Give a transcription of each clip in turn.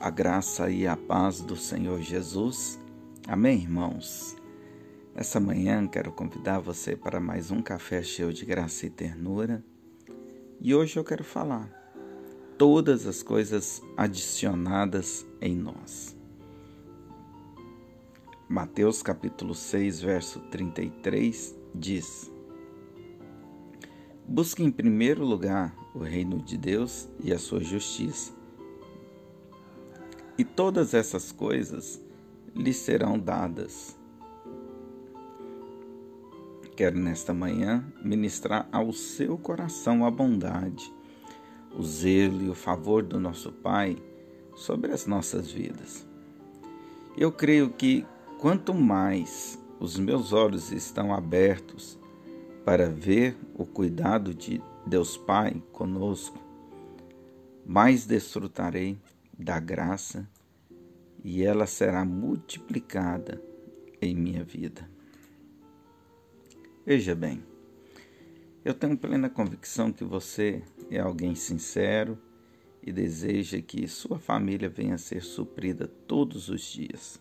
A graça e a paz do Senhor Jesus. Amém, irmãos? Essa manhã quero convidar você para mais um café cheio de graça e ternura. E hoje eu quero falar todas as coisas adicionadas em nós. Mateus capítulo 6, verso 33 diz: Busque em primeiro lugar o reino de Deus e a sua justiça. E todas essas coisas lhe serão dadas. Quero nesta manhã ministrar ao seu coração a bondade, o zelo e o favor do nosso Pai sobre as nossas vidas. Eu creio que quanto mais os meus olhos estão abertos para ver o cuidado de Deus Pai conosco, mais desfrutarei da graça e ela será multiplicada em minha vida. Veja bem, eu tenho plena convicção que você é alguém sincero e deseja que sua família venha a ser suprida todos os dias.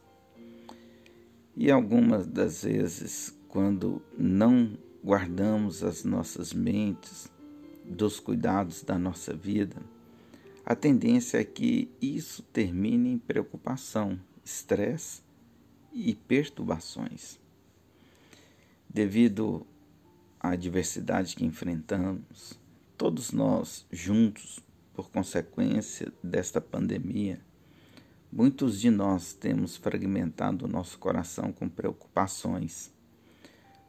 E algumas das vezes, quando não guardamos as nossas mentes dos cuidados da nossa vida, a tendência é que isso termine em preocupação, estresse e perturbações. Devido à adversidade que enfrentamos, todos nós juntos, por consequência desta pandemia, muitos de nós temos fragmentado o nosso coração com preocupações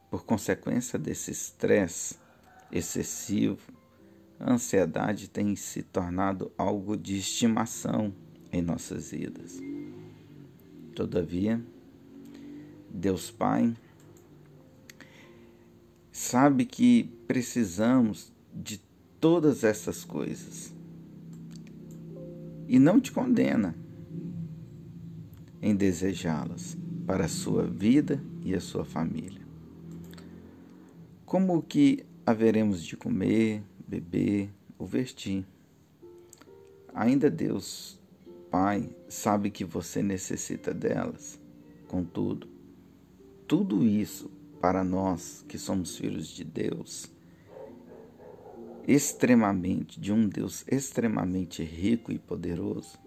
por consequência desse estresse excessivo, a ansiedade tem se tornado algo de estimação em nossas vidas. Todavia, Deus Pai sabe que precisamos de todas essas coisas e não te condena em desejá-las para a sua vida e a sua família. Como que haveremos de comer, beber ou vestir? Ainda Deus, Pai, sabe que você necessita delas. Contudo, tudo isso para nós que somos filhos de Deus, extremamente, de um Deus extremamente rico e poderoso,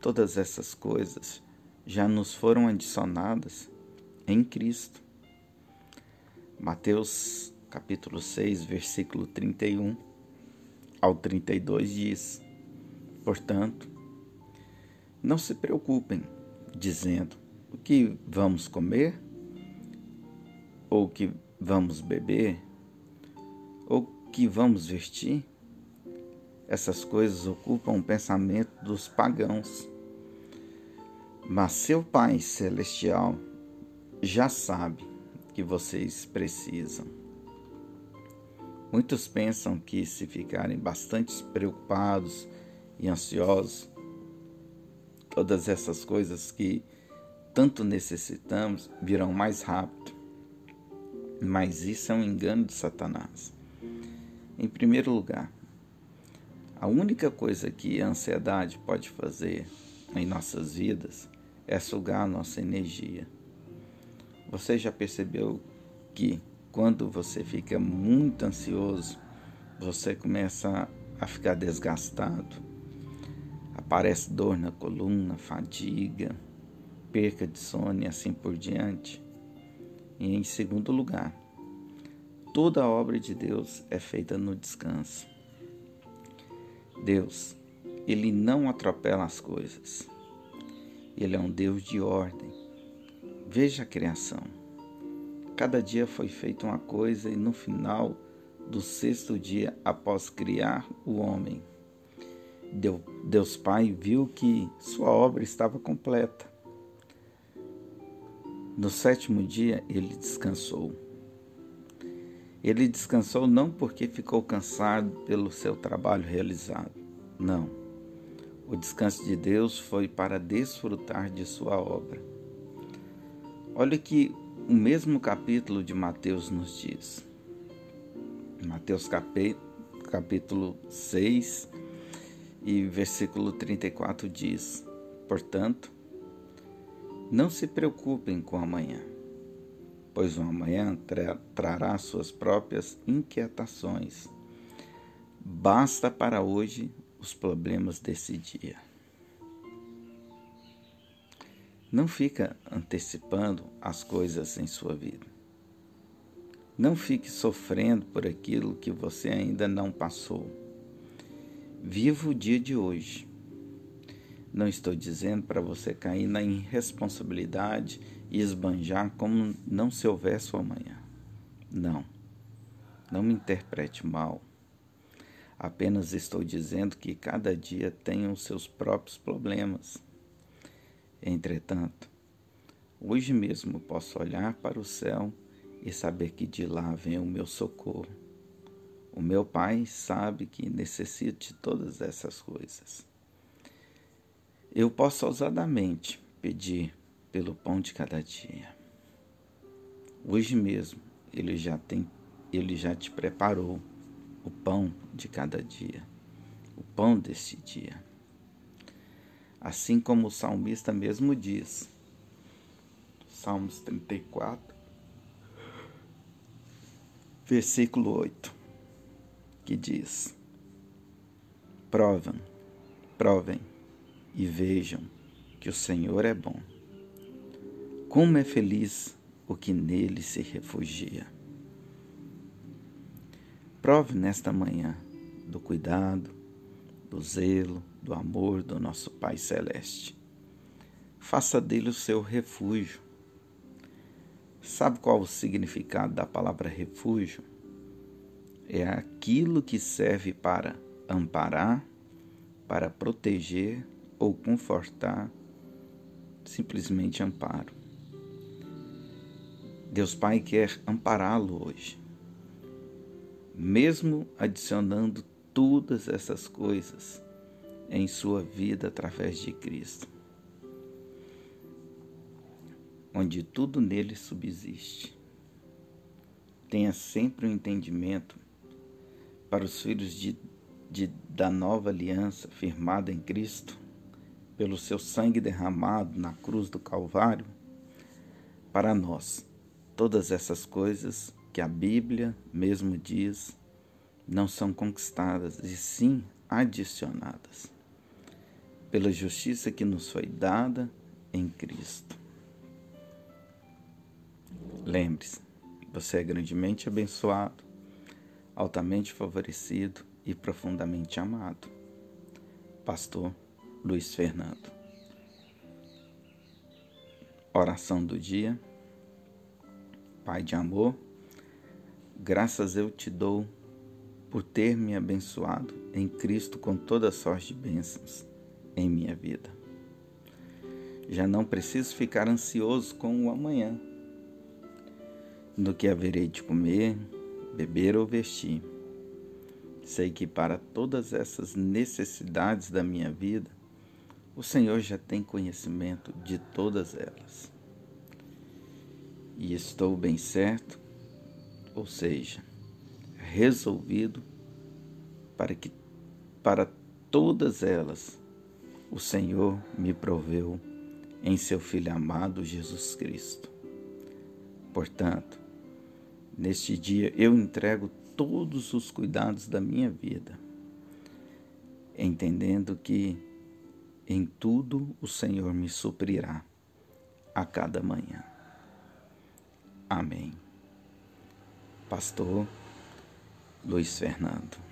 todas essas coisas já nos foram adicionadas em Cristo. Mateus capítulo 6, versículo 31 ao 32 diz: Portanto, não se preocupem, dizendo o que vamos comer, ou o que vamos beber, ou o que vamos vestir. Essas coisas ocupam o pensamento dos pagãos. Mas seu Pai Celestial já sabe que vocês precisam. Muitos pensam que se ficarem bastante preocupados e ansiosos, todas essas coisas que tanto necessitamos virão mais rápido. Mas isso é um engano de Satanás. Em primeiro lugar, a única coisa que a ansiedade pode fazer em nossas vidas é sugar a nossa energia. Você já percebeu que quando você fica muito ansioso, você começa a ficar desgastado? Aparece dor na coluna, fadiga, perca de sono e assim por diante. E em segundo lugar, toda a obra de Deus é feita no descanso. Deus, ele não atropela as coisas. Ele é um Deus de ordem. Veja a criação. Cada dia foi feita uma coisa e no final do sexto dia, após criar o homem, Deus Pai viu que sua obra estava completa. No sétimo dia, ele descansou. Ele descansou não porque ficou cansado pelo seu trabalho realizado. Não. O descanso de Deus foi para desfrutar de sua obra. Olha que o mesmo capítulo de Mateus nos diz. Mateus capítulo 6 e versículo 34 diz: Portanto, não se preocupem com amanhã, pois o amanhã tra trará suas próprias inquietações. Basta para hoje os problemas desse dia. Não fica antecipando as coisas em sua vida. Não fique sofrendo por aquilo que você ainda não passou. Viva o dia de hoje. Não estou dizendo para você cair na irresponsabilidade e esbanjar como não se houvesse o amanhã. Não. Não me interprete mal. Apenas estou dizendo que cada dia tem os seus próprios problemas. Entretanto, hoje mesmo posso olhar para o céu e saber que de lá vem o meu socorro. O meu Pai sabe que necessito de todas essas coisas. Eu posso ousadamente pedir pelo pão de cada dia. Hoje mesmo ele já tem, ele já te preparou o pão de cada dia, o pão deste dia. Assim como o salmista mesmo diz, Salmos 34, versículo 8, que diz: Provem, provem e vejam que o Senhor é bom. Como é feliz o que nele se refugia. Prove nesta manhã do cuidado, do zelo, do amor do nosso Pai Celeste. Faça dele o seu refúgio Sabe qual o significado da palavra refúgio? É aquilo que serve para amparar, para proteger ou confortar, simplesmente amparo. Deus Pai quer ampará-lo hoje, mesmo adicionando todas essas coisas em sua vida através de Cristo onde tudo nele subsiste. Tenha sempre um entendimento para os filhos de, de, da nova aliança firmada em Cristo, pelo seu sangue derramado na cruz do Calvário, para nós, todas essas coisas que a Bíblia mesmo diz não são conquistadas, e sim adicionadas, pela justiça que nos foi dada em Cristo. Lembre-se, você é grandemente abençoado, altamente favorecido e profundamente amado. Pastor Luiz Fernando. Oração do dia. Pai de amor, graças eu te dou por ter me abençoado em Cristo com toda sorte de bênçãos em minha vida. Já não preciso ficar ansioso com o amanhã do que haverei de comer, beber ou vestir. Sei que para todas essas necessidades da minha vida, o Senhor já tem conhecimento de todas elas. E estou bem certo, ou seja, resolvido para que para todas elas o Senhor me proveu em seu Filho amado Jesus Cristo. Portanto, Neste dia eu entrego todos os cuidados da minha vida, entendendo que em tudo o Senhor me suprirá a cada manhã. Amém. Pastor Luiz Fernando.